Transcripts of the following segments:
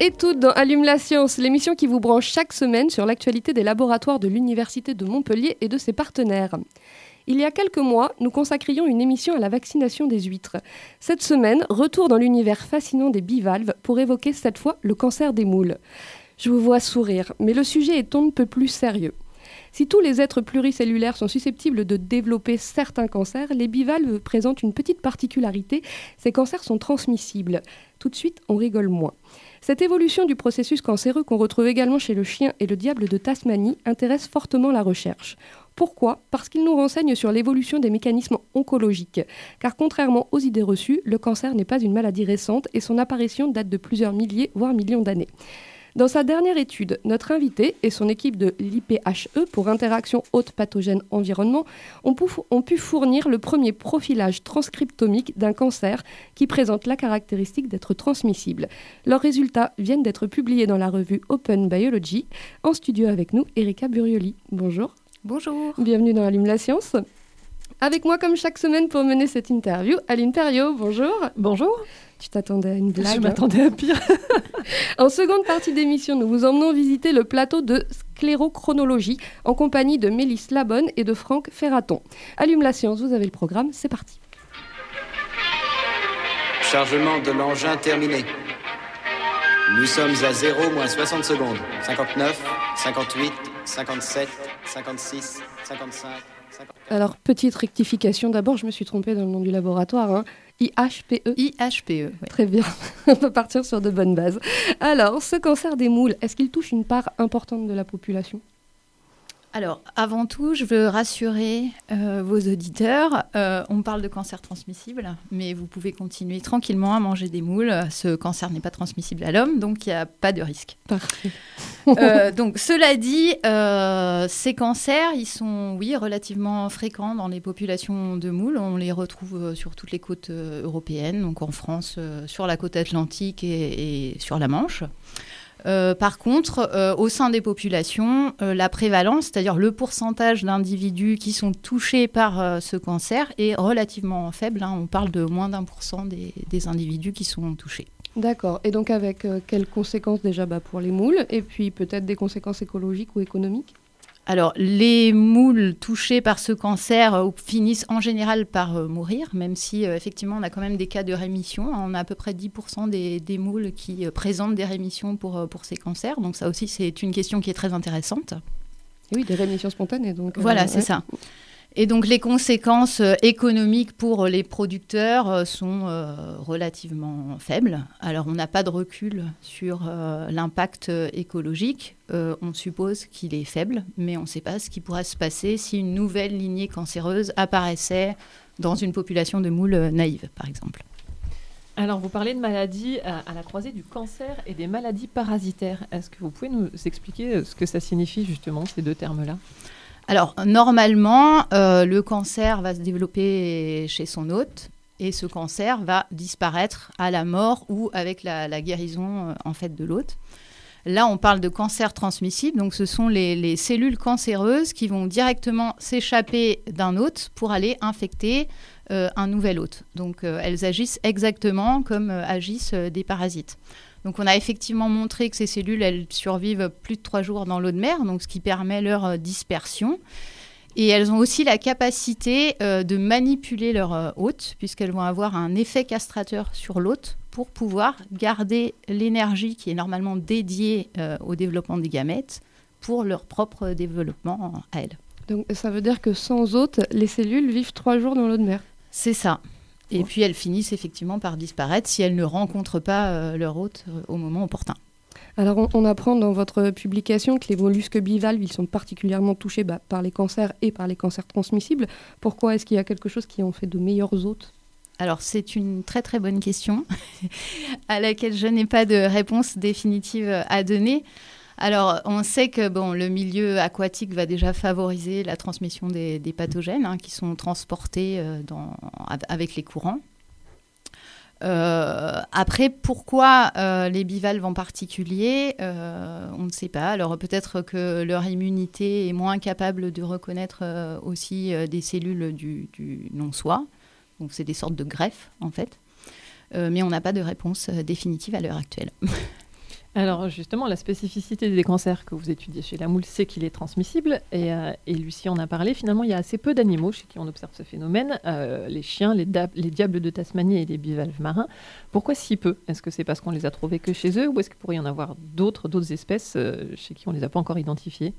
Et toutes dans Allume la science, l'émission qui vous branche chaque semaine sur l'actualité des laboratoires de l'Université de Montpellier et de ses partenaires. Il y a quelques mois, nous consacrions une émission à la vaccination des huîtres. Cette semaine, retour dans l'univers fascinant des bivalves pour évoquer cette fois le cancer des moules. Je vous vois sourire, mais le sujet est on ne peut plus sérieux. Si tous les êtres pluricellulaires sont susceptibles de développer certains cancers, les bivalves présentent une petite particularité, ces cancers sont transmissibles. Tout de suite, on rigole moins. Cette évolution du processus cancéreux qu'on retrouve également chez le chien et le diable de Tasmanie intéresse fortement la recherche. Pourquoi? Parce qu'il nous renseigne sur l'évolution des mécanismes oncologiques. Car contrairement aux idées reçues, le cancer n'est pas une maladie récente et son apparition date de plusieurs milliers, voire millions d'années. Dans sa dernière étude, notre invité et son équipe de l'IPHE pour interaction haute pathogène environnement ont, pu- ont pu fournir le premier profilage transcriptomique d'un cancer qui présente la caractéristique d'être transmissible. Leurs résultats viennent d'être publiés dans la revue Open Biology. En studio avec nous, Erika Burioli. Bonjour. Bonjour. Bienvenue dans Allume la science. Avec moi, comme chaque semaine, pour mener cette interview, Aline Perriot. Bonjour. Bonjour. Tu t'attendais à une blague. Je hein m'attendais à pire. En seconde partie d'émission, nous vous emmenons visiter le plateau de sclérochronologie en compagnie de Mélisse Labonne et de Franck Ferraton. Allume la science, vous avez le programme, c'est parti. Chargement de l'engin terminé. Nous sommes à 0 moins 60 secondes. 59, 58, 57, 56, 55, 54. Alors, petite rectification d'abord, je me suis trompée dans le nom du laboratoire. hein. IHPE. IHPE. Très bien, on peut partir sur de bonnes bases. Alors, ce cancer des moules, est-ce qu'il touche une part importante de la population? Alors, avant tout, je veux rassurer euh, vos auditeurs. Euh, on parle de cancer transmissible, mais vous pouvez continuer tranquillement à manger des moules. Ce cancer n'est pas transmissible à l'homme, donc il n'y a pas de risque. Parfait. Euh, donc, cela dit, ces cancers, ils sont, oui, relativement fréquents dans les populations de moules. On les retrouve sur toutes les côtes européennes, donc en France, sur la côte atlantique et, et sur la Manche. Euh, par contre, euh, au sein des populations, euh, la prévalence, c'est-à-dire le pourcentage d'individus qui sont touchés par ce cancer, est relativement faible. hein. On parle de moins d'un pour cent des, individus qui sont touchés. D'accord. Et donc, avec quelles conséquences déjà bah, pour les moules et puis peut-être des conséquences écologiques ou économiques? Alors, les moules touchés par ce cancer euh, finissent en général par euh, mourir, même si euh, effectivement on a quand même des cas de rémission. On a à peu près 10% des, des moules qui présentent des rémissions pour, pour ces cancers. Donc ça aussi, c'est une question qui est très intéressante. Et Oui, des rémissions spontanées. Donc, Voilà, c'est ouais. ça. Et donc les conséquences euh, économiques pour les producteurs euh, sont euh, relativement faibles. Alors on n'a pas de recul sur l'impact écologique. On suppose qu'il est faible, mais on ne sait pas ce qui pourrait se passer si une nouvelle lignée cancéreuse apparaissait dans une population de moules naïves, par exemple. Alors, vous parlez de maladies à, la croisée du cancer et des maladies parasitaires. Est-ce que vous pouvez nous expliquer ce que ça signifie justement, ces deux termes-là? Alors, normalement, euh, le cancer va se développer chez son hôte et ce cancer va disparaître à la mort ou avec la, guérison euh, en fait de l'hôte. Là, on parle de cancer transmissible, donc ce sont les, les cellules cancéreuses qui vont directement s'échapper d'un hôte pour aller infecter euh, un nouvel hôte. Donc, elles agissent exactement comme agissent des parasites. Donc, on a effectivement montré que ces cellules, elles survivent plus de trois jours dans l'eau de mer, donc ce qui permet leur euh, dispersion. Et elles ont aussi la capacité euh, de manipuler leur euh, hôte, puisqu'elles vont avoir un effet castrateur sur l'hôte pour pouvoir garder l'énergie qui est normalement dédiée euh, au développement des gamètes pour leur propre développement à elles. Donc, ça veut dire que sans hôte, les cellules vivent trois jours dans l'eau de mer. C'est ça. Et puis elles finissent effectivement par disparaître si elles ne rencontrent pas euh, leur hôte euh, au moment opportun. Alors, on, on apprend dans votre publication que les mollusques bivalves, ils sont particulièrement touchés bah, par les cancers et par les cancers transmissibles. Pourquoi est-ce qu'il y a quelque chose qui en fait de meilleurs hôtes? Alors c'est une très très bonne question à laquelle je n'ai pas de réponse définitive à donner. Alors, on sait que le milieu aquatique va déjà favoriser la transmission des, pathogènes hein, qui sont transportés euh, avec les courants. Euh, après, pourquoi euh, les bivalves en particulier On ne sait pas. Alors peut-être que leur immunité est moins capable de reconnaître aussi des cellules du, du non-soi. Donc c'est des sortes de greffes en fait. mais on n'a pas de réponse définitive à l'heure actuelle. Alors justement, la spécificité des cancers que vous étudiez chez la moule, c'est qu'il est transmissible. Et, euh, Lucie en a parlé. Finalement, il y a assez peu d'animaux chez qui on observe ce phénomène. Euh, les chiens, les, diables de Tasmanie et les bivalves marins. Pourquoi si peu? Est-ce que c'est parce qu'on les a trouvés que chez eux ou est-ce qu'il pourrait y en avoir d'autres, d'autres espèces euh, chez qui on ne les a pas encore identifiées?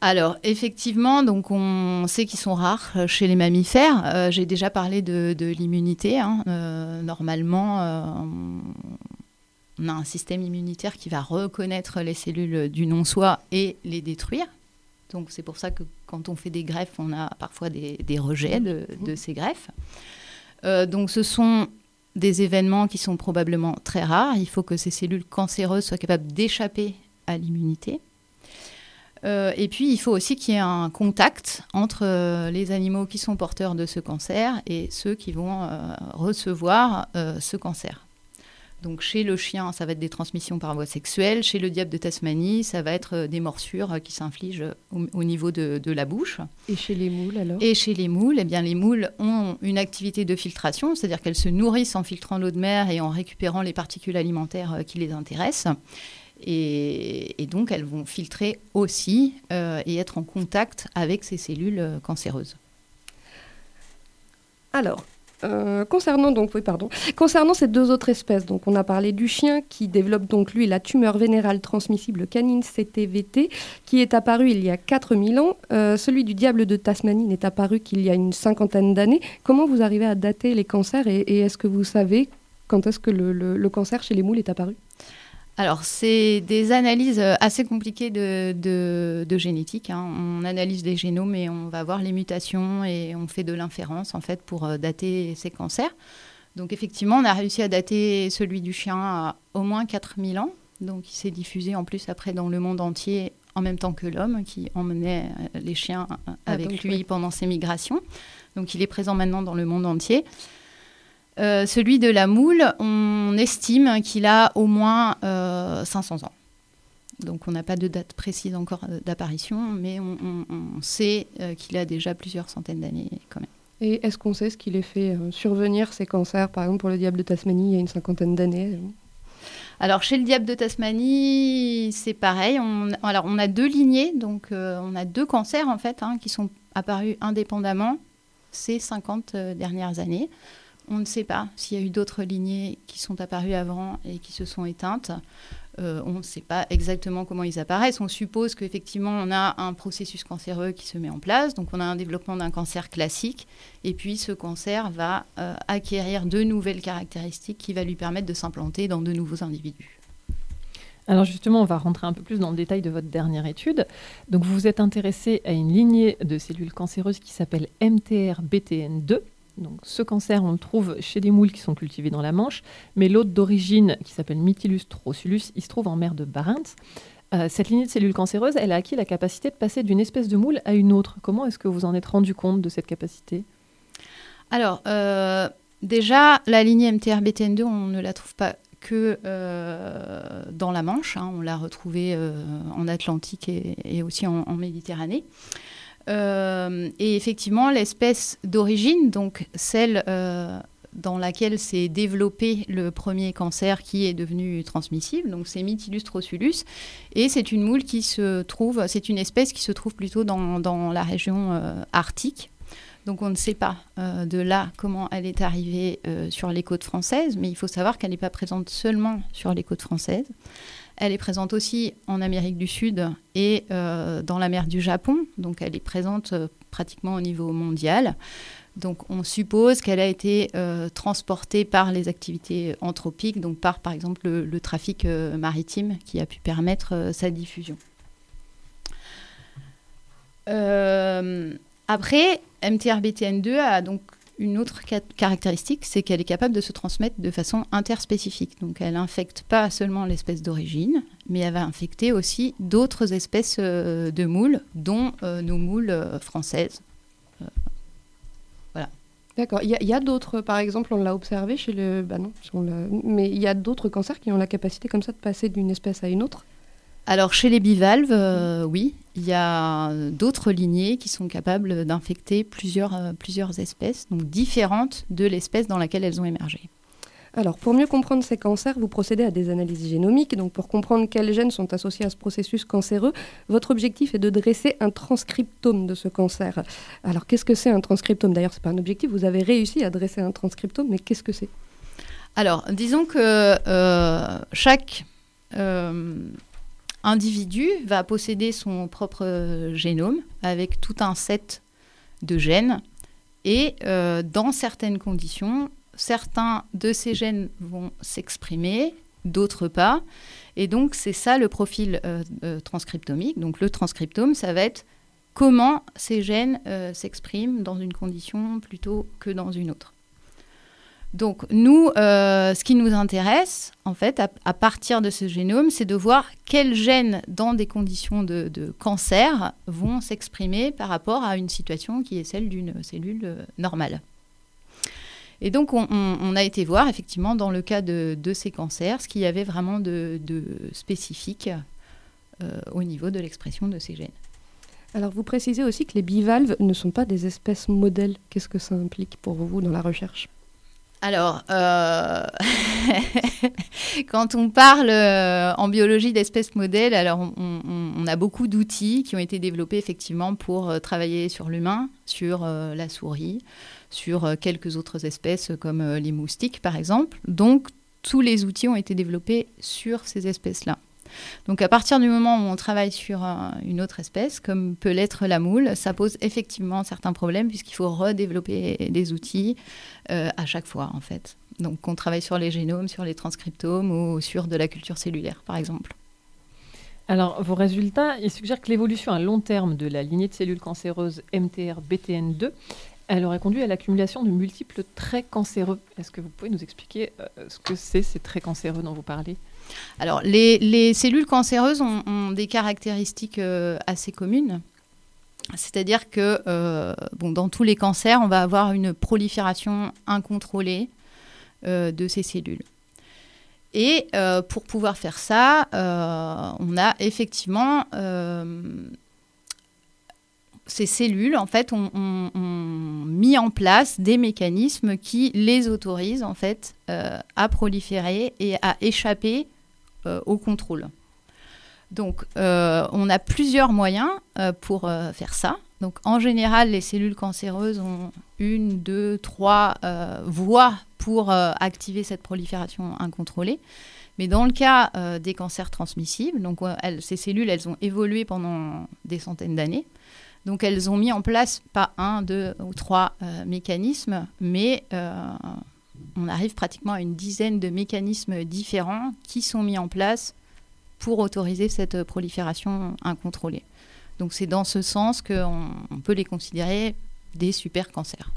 Alors effectivement, donc on sait qu'ils sont rares chez les mammifères. J'ai déjà parlé de, l'immunité. Hein. normalement, on a un système immunitaire qui va reconnaître les cellules du non-soi et les détruire. Donc c'est pour ça que quand on fait des greffes, on a parfois des, rejets de, ces greffes. Euh, donc ce sont des événements qui sont probablement très rares. Il faut que ces cellules cancéreuses soient capables d'échapper à l'immunité. Euh, et puis, il faut aussi qu'il y ait un contact entre euh, les animaux qui sont porteurs de ce cancer et ceux qui vont recevoir ce cancer. Donc chez le chien, ça va être des transmissions par voie sexuelle. Chez le diable de Tasmanie, ça va être euh, des morsures euh, qui s'infligent au, niveau de, la bouche. Et chez les moules alors? Et chez les moules, eh bien les moules ont une activité de filtration, c'est-à-dire qu'elles se nourrissent en filtrant l'eau de mer et en récupérant les particules alimentaires euh, qui les intéressent. Et, donc elles vont filtrer aussi et être en contact avec ces cellules cancéreuses. Alors, euh, concernant donc, oui, pardon. Concernant ces deux autres espèces, donc on a parlé du chien qui développe donc lui la tumeur vénérale transmissible canine CTVT qui est apparu il y a 4000 ans. Euh, celui du diable de Tasmanie n'est apparu qu'il y a une cinquantaine d'années. Comment vous arrivez à dater les cancers et, est-ce que vous savez quand est-ce que le cancer chez les moules est apparu? Alors, c'est des analyses euh, assez compliquées de, génétique. Hein. On analyse les génomes et on va voir les mutations et on fait de l'inférence en fait pour euh, dater ces cancers. Donc, effectivement, on a réussi à dater celui du chien à au moins 4000 ans. Donc, il s'est diffusé en plus après dans le monde entier en même temps que l'homme qui emmenait euh, les chiens ah, avec lui pendant ses migrations. Donc, il est présent maintenant dans le monde entier. Euh, celui de la moule, on estime qu'il a au moins 500 euh, ans. Donc on n'a pas de date précise encore euh, d'apparition, mais on, sait qu'il a déjà plusieurs centaines d'années quand même. Et est-ce qu'on sait ce qui les fait survenir, ces cancers, par exemple pour le diable de Tasmanie, il y a une cinquantaine d'années alors chez le diable de Tasmanie, c'est pareil. On, alors on a deux lignées, donc on a deux cancers en fait hein, qui sont apparus indépendamment ces 50 dernières années. On ne sait pas s'il y a eu d'autres lignées qui sont apparues avant et qui se sont éteintes. Euh, on ne sait pas exactement comment ils apparaissent. On suppose qu'effectivement, on a un processus cancéreux qui se met en place. Donc, on a un développement d'un cancer classique. Et puis, ce cancer va euh, acquérir de nouvelles caractéristiques qui va lui permettre de s'implanter dans de nouveaux individus. Alors justement, on va rentrer un peu plus dans le détail de votre dernière étude. Donc vous vous êtes intéressé à une lignée de cellules cancéreuses qui s'appelle MTR-BTN2. Donc, ce cancer, on le trouve chez des moules qui sont cultivés dans la Manche, mais l'autre d'origine, qui s'appelle Mytilus trosulus, il se trouve en mer de Barents. Euh, cette lignée de cellules cancéreuses, elle a acquis la capacité de passer d'une espèce de moule à une autre. Comment est-ce que vous en êtes rendu compte de cette capacité? Alors, euh, déjà, la lignée MTR-BTN2, on ne la trouve pas que euh, dans la Manche. Hein. on l'a retrouvée en Atlantique et, aussi en Méditerranée. Euh, et effectivement, l'espèce d'origine, donc celle euh, dans laquelle s'est développé le premier cancer qui est devenu transmissible, donc c'est Mytilus trosulus, et c'est une moule qui se trouve, c'est une espèce qui se trouve plutôt dans, dans la région euh, arctique. Donc on ne sait pas de là comment elle est arrivée sur les côtes françaises, mais il faut savoir qu'elle n'est pas présente seulement sur les côtes françaises. Elle est présente aussi en Amérique du Sud et euh, dans la mer du Japon, donc elle est présente euh, pratiquement au niveau mondial. Donc on suppose qu'elle a été euh, transportée par les activités anthropiques, donc par par exemple le, trafic maritime qui a pu permettre sa diffusion. après, MTRBTN2 a donc une autre caractéristique, c'est qu'elle est capable de se transmettre de façon interspécifique. Donc elle n'infecte pas seulement l'espèce d'origine, mais elle va infecter aussi d'autres espèces euh, de moules, dont euh, nos moules euh, françaises. voilà. D'accord. Il y a, d'autres, par exemple, on l'a observé chez le... Bah non, mais il y a d'autres cancers qui ont la capacité comme ça de passer d'une espèce à une autre? Alors chez les bivalves, euh, oui, il y a d'autres lignées qui sont capables d'infecter plusieurs, euh, plusieurs espèces, donc différentes de l'espèce dans laquelle elles ont émergé. Alors, pour mieux comprendre ces cancers, vous procédez à des analyses génomiques. Donc, pour comprendre quels gènes sont associés à ce processus cancéreux, votre objectif est de dresser un transcriptome de ce cancer. Alors, qu'est-ce que c'est un transcriptome? D'ailleurs, ce n'est pas un objectif, vous avez réussi à dresser un transcriptome, mais qu'est-ce que c'est? Alors, disons que euh, chaque individu va posséder son propre génome avec tout un set de gènes. Et euh, dans certaines conditions, certains de ces gènes vont s'exprimer, d'autres pas. Et donc, c'est ça le profil euh, euh, transcriptomique. Donc, le transcriptome, ça va être comment ces gènes s'expriment dans une condition plutôt que dans une autre. Donc nous, euh, ce qui nous intéresse, en fait, à, partir de ce génome, c'est de voir quels gènes, dans des conditions de, cancer, vont s'exprimer par rapport à une situation qui est celle d'une cellule euh, normale. Et donc on, a été voir, effectivement, dans le cas de, ces cancers, ce qu'il y avait vraiment de, spécifique euh, au niveau de l'expression de ces gènes. Alors vous précisez aussi que les bivalves ne sont pas des espèces modèles. Qu'est-ce que ça implique pour vous dans la recherche? Alors, euh, quand on parle euh, en biologie d'espèces modèles, alors on, a beaucoup d'outils qui ont été développés effectivement pour euh, travailler sur l'humain, sur la souris, sur quelques autres espèces comme les moustiques par exemple. Donc, tous les outils ont été développés sur ces espèces-là. Donc à partir du moment où on travaille sur une autre espèce, comme peut l'être la moule, ça pose effectivement certains problèmes puisqu'il faut redévelopper des outils euh, à chaque fois en fait. Donc on travaille sur les génomes, sur les transcriptomes ou sur de la culture cellulaire par exemple. Alors, vos résultats, ils suggèrent que l'évolution à long terme de la lignée de cellules cancéreuses MTR-BTN2, elle aurait conduit à l'accumulation de multiples traits cancéreux. Est-ce que vous pouvez nous expliquer euh, ce que c'est ces traits cancéreux dont vous parlez? Alors, les, cellules cancéreuses ont, des caractéristiques euh, assez communes. C'est-à-dire que euh, dans tous les cancers, on va avoir une prolifération incontrôlée euh, de ces cellules. Et pour pouvoir faire ça, on a effectivement ces cellules, en fait, ont, mis en place des mécanismes qui les autorisent, en fait, à proliférer et à échapper au contrôle. Donc, euh, on a plusieurs moyens euh, pour faire ça. Donc, en général, les cellules cancéreuses ont une, deux, trois voies pour activer cette prolifération incontrôlée. Mais dans le cas des cancers transmissibles, donc ces cellules, elles ont évolué pendant des centaines d'années. Donc elles ont mis en place pas un, deux ou trois mécanismes, mais on arrive pratiquement à une dizaine de mécanismes différents qui sont mis en place pour autoriser cette prolifération incontrôlée. Donc c'est dans ce sens qu'on peut les considérer des super cancers.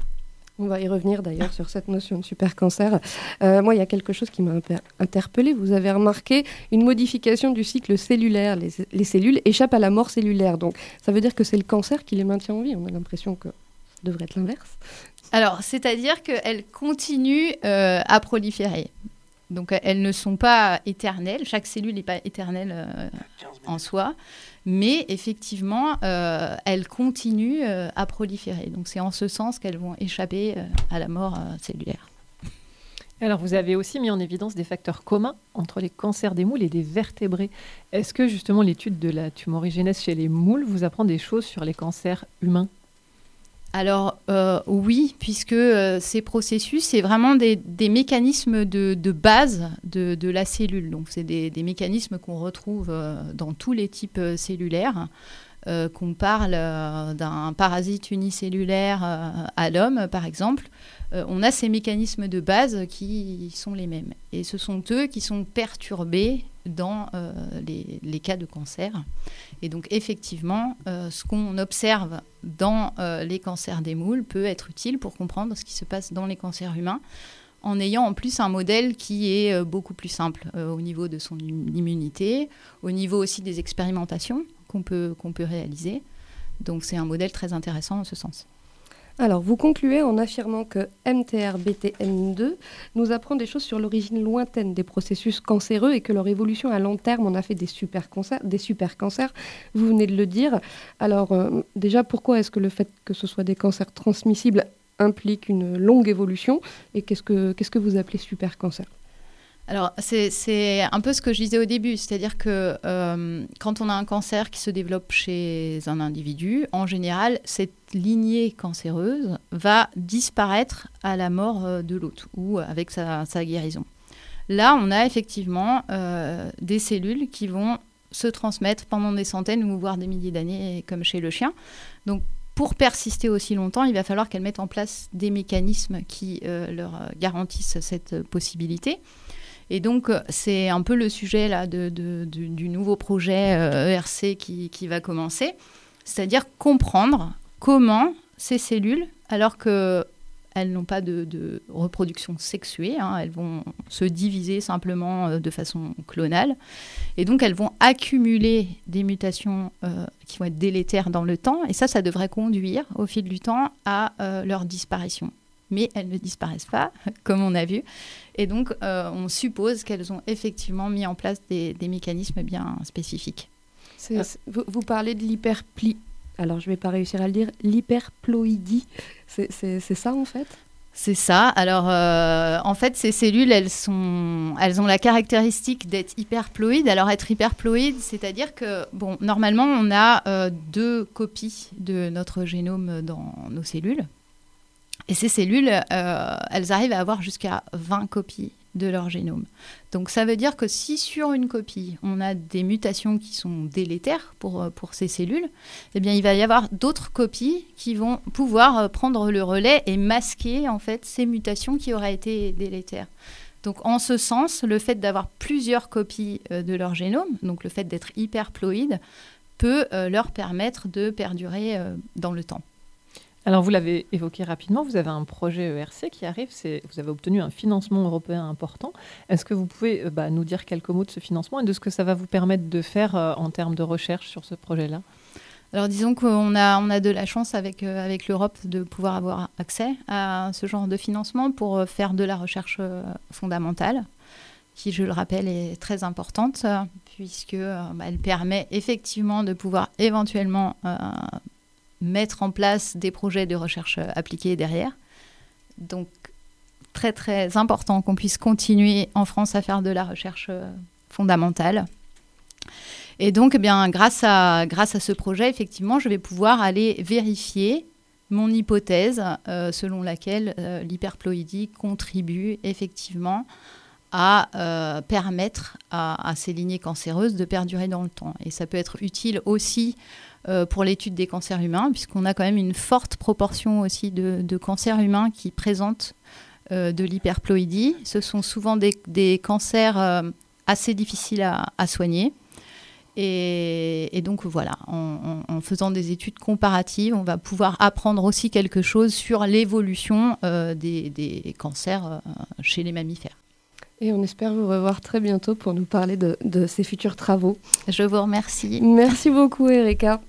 On va y revenir d'ailleurs sur cette notion de super cancer. Euh, moi, il y a quelque chose qui m'a interpellé. Vous avez remarqué une modification du cycle cellulaire. Les, les, cellules échappent à la mort cellulaire. Donc, ça veut dire que c'est le cancer qui les maintient en vie. On a l'impression que ça devrait être l'inverse. Alors, c'est-à-dire qu'elles continuent euh, à proliférer. Donc, elles ne sont pas éternelles. Chaque cellule n'est pas éternelle euh, en soi. Mais effectivement, euh, elles continuent à proliférer. Donc, c'est en ce sens qu'elles vont échapper à la mort cellulaire. Alors, vous avez aussi mis en évidence des facteurs communs entre les cancers des moules et des vertébrés. Est-ce que justement l'étude de la tumorigénèse chez les moules vous apprend des choses sur les cancers humains? Alors euh, oui, puisque euh, ces processus, c'est vraiment des, mécanismes de, base de, la cellule. Donc c'est des, mécanismes qu'on retrouve euh, dans tous les types cellulaires. Euh, qu'on parle euh, d'un parasite unicellulaire euh, à l'homme, par exemple, on a ces mécanismes de base qui sont les mêmes. Et ce sont eux qui sont perturbés dans les, cas de cancer. Et donc effectivement, ce qu'on observe dans les cancers des moules peut être utile pour comprendre ce qui se passe dans les cancers humains, en ayant en plus un modèle qui est beaucoup plus simple au niveau de son im- immunité, au niveau aussi des expérimentations qu'on peut, réaliser. Donc c'est un modèle très intéressant en ce sens. Alors, vous concluez en affirmant que MTR-BTN2 nous apprend des choses sur l'origine lointaine des processus cancéreux et que leur évolution à long terme en a fait des super cancers. Vous venez de le dire. Alors, euh, déjà, pourquoi est-ce que le fait que ce soit des cancers transmissibles implique une longue évolution Et qu'est-ce que, que vous appelez super cancer Alors, c'est- un peu ce que je disais au début, c'est-à-dire que euh, quand on a un cancer qui se développe chez un individu, en général, cette lignée cancéreuse va disparaître à la mort euh, de l'autre ou avec sa, guérison. Là, on a effectivement euh, des cellules qui vont se transmettre pendant des centaines ou voire des milliers d'années, comme chez le chien. Donc, pour persister aussi longtemps, il va falloir qu'elles mettent en place des mécanismes qui leur garantissent cette possibilité. Et donc, euh, c'est un peu le sujet là, du, nouveau projet euh, ERC qui, va commencer, c'est-à-dire comprendre comment ces cellules, alors que elles n'ont pas de, reproduction sexuée, hein, elles vont se diviser simplement euh, de façon clonale, et donc elles vont accumuler des mutations qui vont être délétères dans le temps, et ça, ça devrait conduire au fil du temps à leur disparition. Mais elles ne disparaissent pas, comme on a vu, et donc euh, on suppose qu'elles ont effectivement mis en place des, des mécanismes bien spécifiques. Vous, vous parlez de l'hyperpli. Alors, je vais pas réussir à le dire. L'hyperploïdie. C'est, ça, en fait? C'est ça. Alors, euh, en fait, ces cellules, elles, sont, elles ont la caractéristique d'être hyperploïdes. Alors, être hyperploïde, c'est-à-dire que, bon, normalement, on a euh, deux copies de notre génome dans nos cellules. Et ces cellules, euh, elles arrivent à avoir jusqu'à 20 copies de leur génome. Donc ça veut dire que si sur une copie, on a des mutations qui sont délétères pour, euh, pour ces cellules, eh bien il va y avoir d'autres copies qui vont pouvoir euh, prendre le relais et masquer en fait ces mutations qui auraient été délétères. Donc en ce sens, le fait d'avoir plusieurs copies de leur génome, donc le fait d'être hyperploïde, peut leur permettre de perdurer dans le temps. Alors, vous l'avez évoqué rapidement, vous avez un projet ERC qui arrive, vous avez obtenu un financement européen important. Est-ce que vous pouvez euh, bah, nous dire quelques mots de ce financement et de ce que ça va vous permettre de faire euh, en termes de recherche sur ce projet-là? Alors disons qu'on a, de la chance avec, euh, avec l'Europe de pouvoir avoir accès à ce genre de financement pour faire de la recherche fondamentale, qui, je le rappelle, est très importante, puisque bah, elle permet effectivement de pouvoir éventuellement mettre en place des projets de recherche euh, appliquée derrière. Donc très très important qu'on puisse continuer en France à faire de la recherche euh, fondamentale. Et donc, eh bien, grâce à, grâce à ce projet, effectivement, je vais pouvoir aller vérifier mon hypothèse euh, selon laquelle euh, l'hyperploïdie contribue effectivement à permettre à, ces lignées cancéreuses de perdurer dans le temps. Et ça peut être utile aussi pour l'étude des cancers humains, puisqu'on a quand même une forte proportion aussi de, cancers humains qui présentent euh, de l'hyperploïdie. Ce sont souvent des, cancers euh, assez difficiles à, soigner. Et, donc voilà, en, faisant des études comparatives, on va pouvoir apprendre aussi quelque chose sur l'évolution euh, des, cancers euh, chez les mammifères. Et on espère vous revoir très bientôt pour nous parler de, de ces futurs travaux. Je vous remercie. Merci beaucoup, Erika.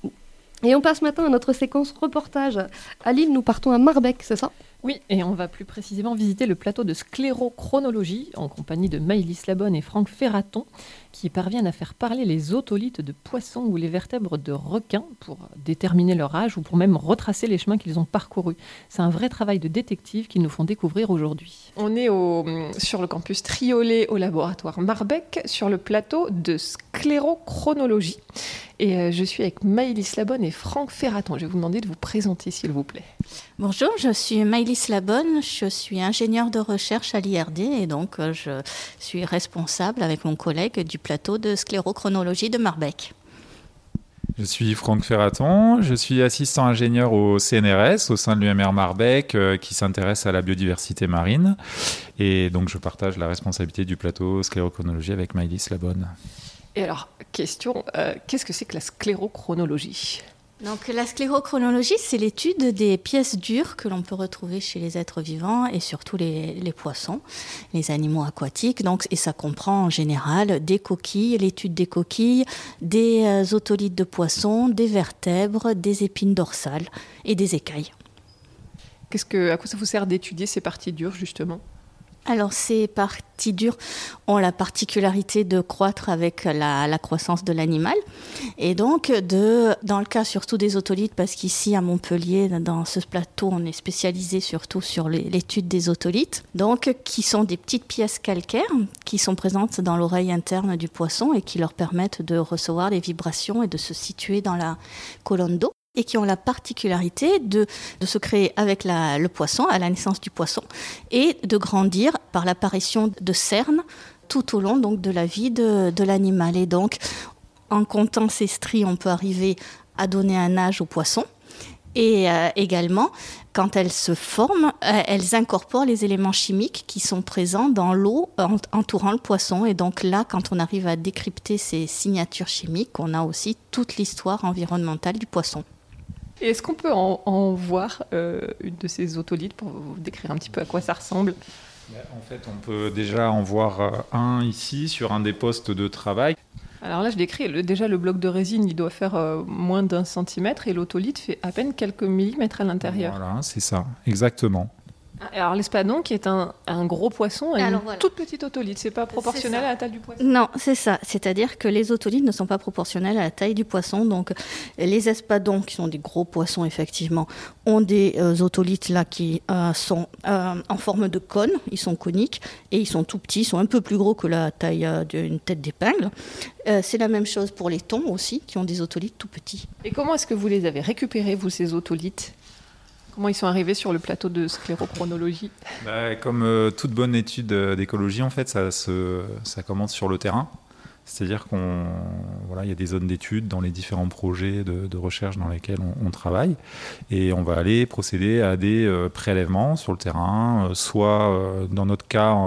Et on passe maintenant à notre séquence reportage. À Lille, nous partons à Marbec, c'est ça? Oui, et on va plus précisément visiter le plateau de sclérochronologie en compagnie de Maïlis Labonne et Franck Ferraton, qui parviennent à faire parler les otolithes de poissons ou les vertèbres de requins pour déterminer leur âge ou pour même retracer les chemins qu'ils ont parcourus. C'est un vrai travail de détective qu'ils nous font découvrir aujourd'hui. On est au- sur le campus Triolet au laboratoire Marbec, sur le plateau de sclérochronologie. Et euh, je suis avec Maëlys Labonne et Franck Ferraton. Je vais vous demander de vous présenter, s'il vous plaît. Bonjour, je suis Maïlis Labonne, je suis ingénieure de recherche à l'IRD et donc euh, je suis responsable avec mon collègue du plateau de sclérochronologie de Marbec. Je suis Franck Ferraton, je suis assistant ingénieur au CNRS au sein de l'UMR Marbec euh, qui s'intéresse à la biodiversité marine. Et donc je partage la responsabilité du plateau sclérochronologie avec Maïlis Labonne. Et alors, question, euh, qu'est-ce que c'est que la sclérochronologie? Donc la sclérochronologie, c'est l'étude des pièces dures que l'on peut retrouver chez les êtres vivants et surtout les, poissons, les animaux aquatiques. Donc, et ça comprend en général des coquilles, l'étude des coquilles, des euh, otolithes de poissons, des vertèbres, des épines dorsales et des écailles. Que, à quoi ça vous sert d'étudier ces parties dures justement? Alors ces parties dures ont la particularité de croître avec la, croissance de l'animal. Et donc de, dans le cas surtout des otolithes, parce qu'ici à Montpellier, dans ce plateau, on est spécialisé surtout sur l'étude des otolithes, donc qui sont des petites pièces calcaires qui sont présentes dans l'oreille interne du poisson et qui leur permettent de recevoir les vibrations et de se situer dans la colonne d'eau et qui ont la particularité de, se créer avec le poisson, à la naissance du poisson, et de grandir par l'apparition de cernes tout au long donc, de la vie de, de l'animal. Et donc, en comptant ces stries, on peut arriver à donner un âge au poisson. Et euh, également, quand elles se forment, euh, elles incorporent les éléments chimiques qui sont présents dans l'eau entourant le poisson. Et donc là, quand on arrive à décrypter ces signatures chimiques, on a aussi toute l'histoire environnementale du poisson. Et est-ce qu'on peut en, voir euh, une de ces otolithes pour vous décrire un petit peu à quoi ça ressemble? En fait, on peut déjà en voir euh, un ici sur un des postes de travail. Alors là, je décris déjà le bloc de résine, il doit faire euh, moins d'un centimètre et l'otolithe fait à peine quelques millimètres à l'intérieur. Voilà, c'est ça, exactement. Alors l'espadon, qui est un, gros poisson, et une toute petite otolithe, c'est pas proportionnel à la taille du poisson Non, c'est ça. C'est-à-dire que les otolithes ne sont pas proportionnels à la taille du poisson. Donc les espadons, qui sont des gros poissons effectivement, ont des euh, otolithes là qui euh, sont euh, en forme de cône, ils sont coniques et ils sont tout petits, ils sont un peu plus gros que la taille d'une tête d'épingle. c'est la même chose pour les thons aussi, qui ont des otolithes tout petits. Et comment est-ce que vous les avez récupérés, vous, ces otolithes Comment ils sont arrivés sur le plateau de sclérochronologie bah, Comme euh, toute bonne étude euh, d'écologie, en fait, ça, commence sur le terrain. C'est-à-dire qu'on voilà, il y a des zones d'études dans les différents projets de, recherche dans lesquels on, travaille, et on va aller procéder à des euh, prélèvements sur le terrain, soit dans notre cas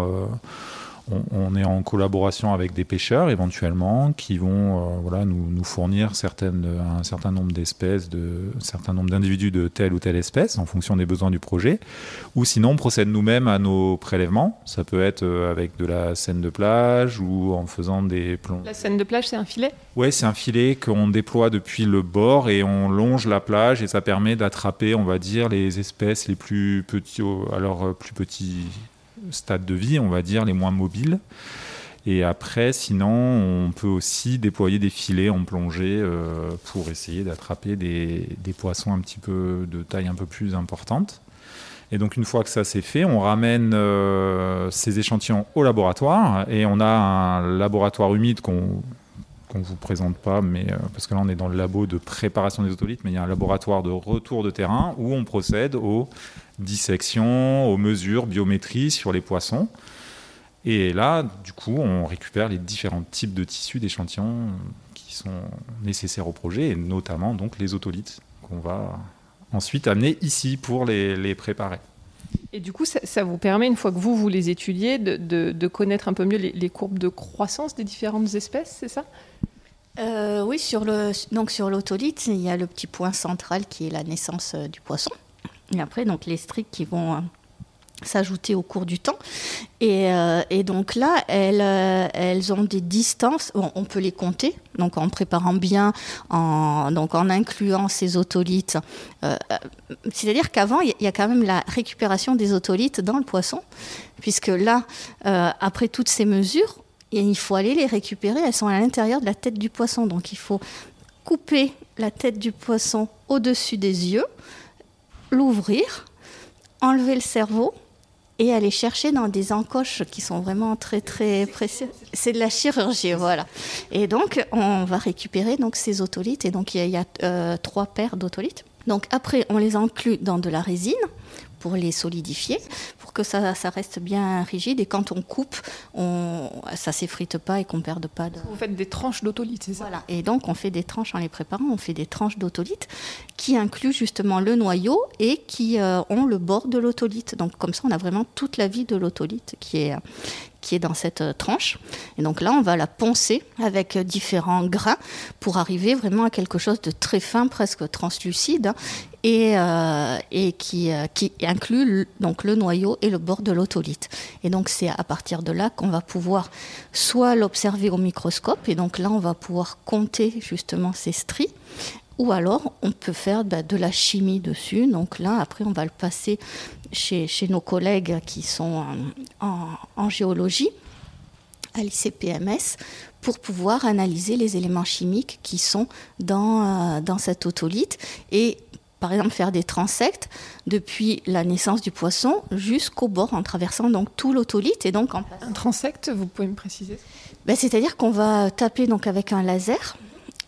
on, est en collaboration avec des pêcheurs éventuellement qui vont euh, voilà, nous, fournir certaines, un certain nombre d'espèces, de, un certain nombre d'individus de telle ou telle espèce en fonction des besoins du projet. Ou sinon, on procède nous-mêmes à nos prélèvements. Ça peut être euh, avec de la scène de plage ou en faisant des plombs. La scène de plage, c'est un filet? Oui, c'est un filet qu'on déploie depuis le bord et on longe la plage et ça permet d'attraper, on va dire, les espèces les plus petits, alors euh, plus petits stade de vie, on va dire, les moins mobiles. Et après, sinon, on peut aussi déployer des filets en plongée euh, pour essayer d'attraper des, poissons un petit peu de taille un peu plus importante. Et donc, une fois que ça c'est fait, on ramène euh, ces échantillons au laboratoire et on a un laboratoire humide qu'on qu'on vous présente pas, mais euh, parce que là on est dans le labo de préparation des otolithes, mais il y a un laboratoire de retour de terrain où on procède aux dissections, aux mesures, biométrie sur les poissons. Et là, du coup, on récupère les différents types de tissus d'échantillons qui sont nécessaires au projet, et notamment donc les otolithes qu'on va ensuite amener ici pour les, préparer. Et du coup, ça, vous permet, une fois que vous, vous les étudiez, de, connaître un peu mieux les, courbes de croissance des différentes espèces, c'est ça? Euh, Oui, sur le, donc sur l'otolithe, il y a le petit point central qui est la naissance euh, du poisson. Et après, donc les stries qui vont euh, s'ajouter au cours du temps. Et, euh, donc là, elles, euh, elles ont des distances, on peut les compter, donc en préparant bien, en, donc en incluant ces otolithes. C'est-à-dire qu'avant, il y a quand même la récupération des otolithes dans le poisson, puisque là, après toutes ces mesures, il faut aller les récupérer, elles sont à l'intérieur de la tête du poisson. Donc il faut couper la tête du poisson au-dessus des yeux l'ouvrir, enlever le cerveau et aller chercher dans des encoches qui sont vraiment très très précieuses. C'est de la chirurgie, voilà. Et donc on va récupérer donc ces otolithes et donc il y a, euh, trois paires d'otolithes. Donc après on les inclut dans de la résine pour les solidifier, pour que ça, ça reste bien rigide. Et quand on coupe, on, ça s'effrite pas et qu'on ne perde pas de. Vous faites des tranches d'autolite, c'est ça? Voilà. Et donc, on fait des tranches en les préparant, on fait des tranches d'autolite qui incluent justement le noyau et qui euh, ont le bord de l'autolite. Donc, comme ça, on a vraiment toute la vie de l'autolite qui est, qui est dans cette euh, tranche. Et donc là, on va la poncer avec euh, différents grains pour arriver vraiment à quelque chose de très fin, presque translucide, hein, et, euh, et qui, qui inclut le- donc le noyau et le bord de l'autolite. Et donc c'est à partir de là qu'on va pouvoir soit l'observer au microscope, et donc là, on va pouvoir compter justement ces stries. Ou alors, on peut faire bah, de la chimie dessus. Donc là, après, on va le passer chez, chez nos collègues qui sont en, en- en géologie à l'ICPMS pour pouvoir analyser les éléments chimiques qui sont dans, euh, dans cet otolite et par exemple faire des transects depuis la naissance du poisson jusqu'au bord en traversant donc tout l'otolite et donc en passant. Un transect, vous pouvez me préciser? Ben, C'est-à-dire qu'on va taper donc avec un laser.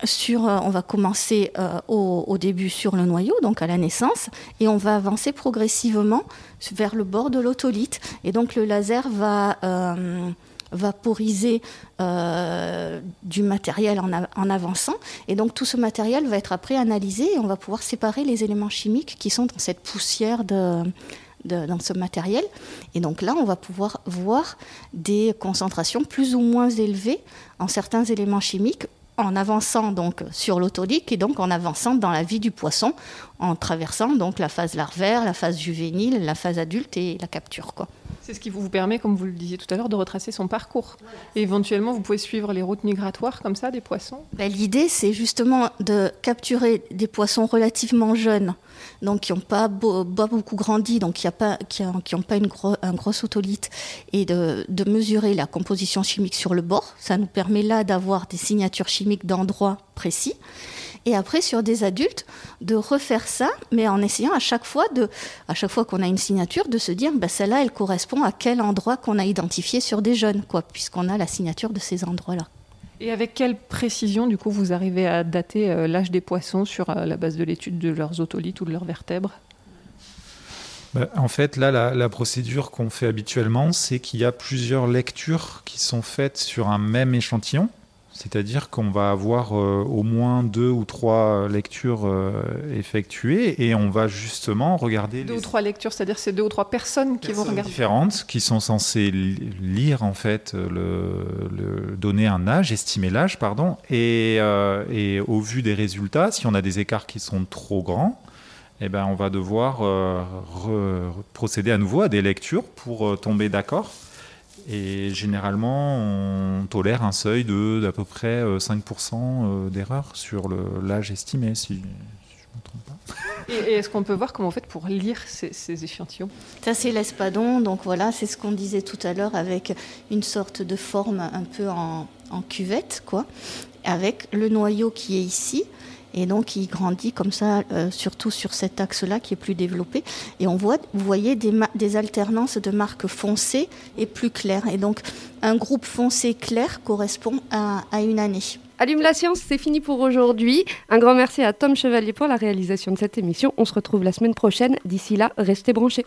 Euh, on va commencer euh, au, début sur le noyau, donc à la naissance, et on va avancer progressivement vers le bord de l'otolite. Et donc le laser va euh, vaporiser du matériel en, avançant. Et donc tout ce matériel va être après analysé et on va pouvoir séparer les éléments chimiques qui sont dans cette poussière dans ce matériel. Et donc là, on va pouvoir voir des concentrations plus ou moins élevées en certains éléments chimiques en avançant donc sur l'autolique et donc en avançant dans la vie du poisson, en traversant donc la phase larvaire, la phase juvénile, la phase adulte et la capture. Quoi. C'est ce qui vous permet, comme vous le disiez tout à l'heure, de retracer son parcours. Et éventuellement, vous pouvez suivre les routes migratoires comme ça des poissons? Ben, L'idée, c'est justement de capturer des poissons relativement jeunes, donc qui n'ont pas, beau- pas beaucoup grandi, donc qui n'ont pas, qui ont- qui ont pas une gros- un gros otolite, et de, de mesurer la composition chimique sur le bord. Ça nous permet là d'avoir des signatures chimiques d'endroits précis. Et après, sur des adultes, de refaire ça, mais en essayant à chaque fois, de, à chaque fois qu'on a une signature, de se dire, ben, celle-là, elle correspond à quel endroit qu'on a identifié sur des jeunes, quoi, puisqu'on a la signature de ces endroits-là. Et avec quelle précision, du coup, vous arrivez à dater euh, l'âge des poissons sur euh, la base de l'étude de leurs otolithes ou de leurs vertèbres? Bah, en fait, là, la, la procédure qu'on fait habituellement, c'est qu'il y a plusieurs lectures qui sont faites sur un même échantillon. C'est-à-dire qu'on va avoir euh, au moins deux ou trois lectures euh, effectuées et on va justement regarder Deux les ou trois lectures, c'est-à-dire c'est deux ou trois personnes qui vont regarder. différentes qui sont censées li- lire en fait le, le- donner un âge, estimer l'âge, pardon, et, euh, et au vu des résultats, si on a des écarts qui sont trop grands, eh ben on va devoir re- procéder à nouveau à des lectures pour tomber d'accord. Et généralement, on tolère un seuil de d'à peu près euh, 5% euh, d'erreur sur l'âge estimé, si, Et, et est-ce qu'on peut voir comment vous faites pour lire ces, ces échantillons? Ça, c'est l'espadon. Donc voilà, c'est ce qu'on disait tout à l'heure avec une sorte de forme un peu en, en cuvette, quoi, avec le noyau qui est ici. Et donc, il grandit comme ça, euh, surtout sur cet axe-là qui est plus développé. Et on voit, vous voyez, des, alternances de marques foncées et plus claires. Et donc, un groupe foncé clair correspond à, à une année. Allume la science, c'est fini pour aujourd'hui. Un grand merci à Tom Chevalier pour la réalisation de cette émission. On se retrouve la semaine prochaine. D'ici là, restez branchés.